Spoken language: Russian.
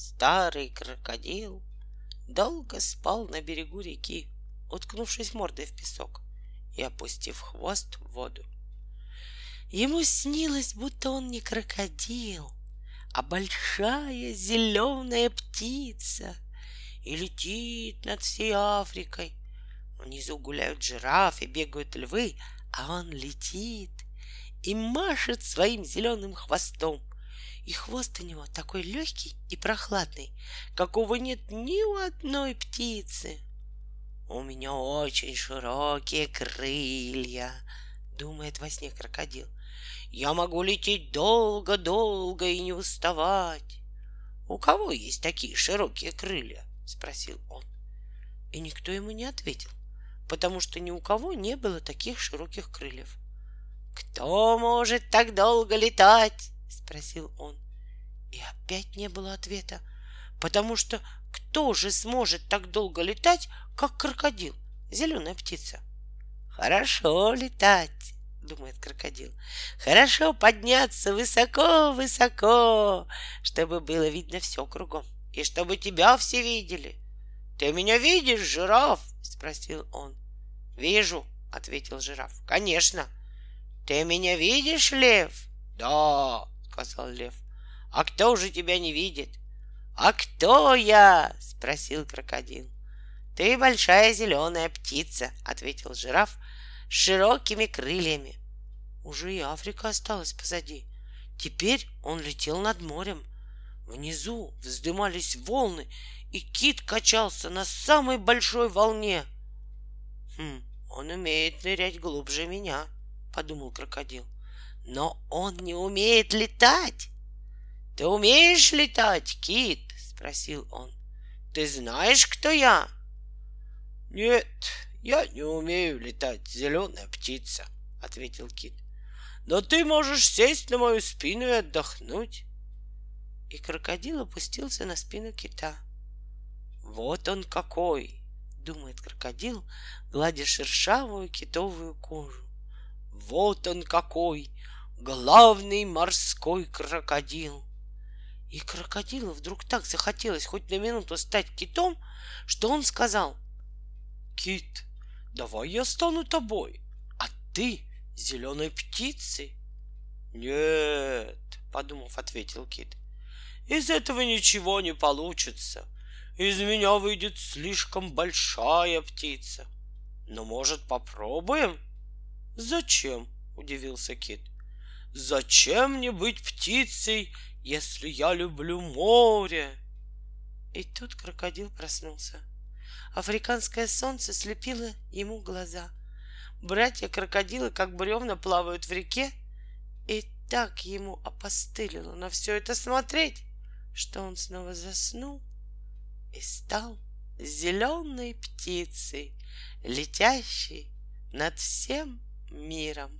Старый крокодил долго спал на берегу реки, уткнувшись мордой в песок и опустив хвост в воду. Ему снилось, будто он не крокодил, а большая зеленая птица и летит над всей Африкой. Внизу гуляют жирафы, бегают львы, а он летит и машет своим зеленым хвостом. И хвост у него такой легкий и прохладный, какого нет ни у одной птицы. У меня очень широкие крылья, думает во сне крокодил. Я могу лететь долго-долго и не уставать. У кого есть такие широкие крылья? спросил он. И никто ему не ответил, потому что ни у кого не было таких широких крыльев. Кто может так долго летать? Спросил он. И опять не было ответа, потому что кто же сможет так долго летать, как крокодил, зеленая птица? Хорошо летать, думает крокодил. Хорошо подняться высоко-высоко, чтобы было видно все кругом, и чтобы тебя все видели. Ты меня видишь, жираф? спросил он. Вижу, ответил жираф. Конечно. Ты меня видишь, лев? Да, сказал лев. А кто же тебя не видит? А кто я? спросил крокодил. Ты большая зеленая птица, ответил жираф с широкими крыльями. Уже и Африка осталась позади. Теперь он летел над морем. Внизу вздымались волны, и кит качался на самой большой волне. Хм, он умеет нырять глубже меня, подумал крокодил. Но он не умеет летать. Ты умеешь летать, кит? спросил он. Ты знаешь, кто я? Нет, я не умею летать, зеленая птица, ответил кит но ты можешь сесть на мою спину и отдохнуть. И крокодил опустился на спину кита. Вот он какой, думает крокодил, гладя шершавую китовую кожу. Вот он какой, главный морской крокодил. И крокодилу вдруг так захотелось хоть на минуту стать китом, что он сказал, «Кит, давай я стану тобой, а ты зеленой птицы? Нет, подумав, ответил кит. Из этого ничего не получится. Из меня выйдет слишком большая птица. Но, может, попробуем? Зачем? Удивился кит. Зачем мне быть птицей, если я люблю море? И тут крокодил проснулся. Африканское солнце слепило ему глаза — Братья-крокодилы, как бревна, плавают в реке, и так ему опостылило на все это смотреть, что он снова заснул и стал зеленой птицей, летящей над всем миром.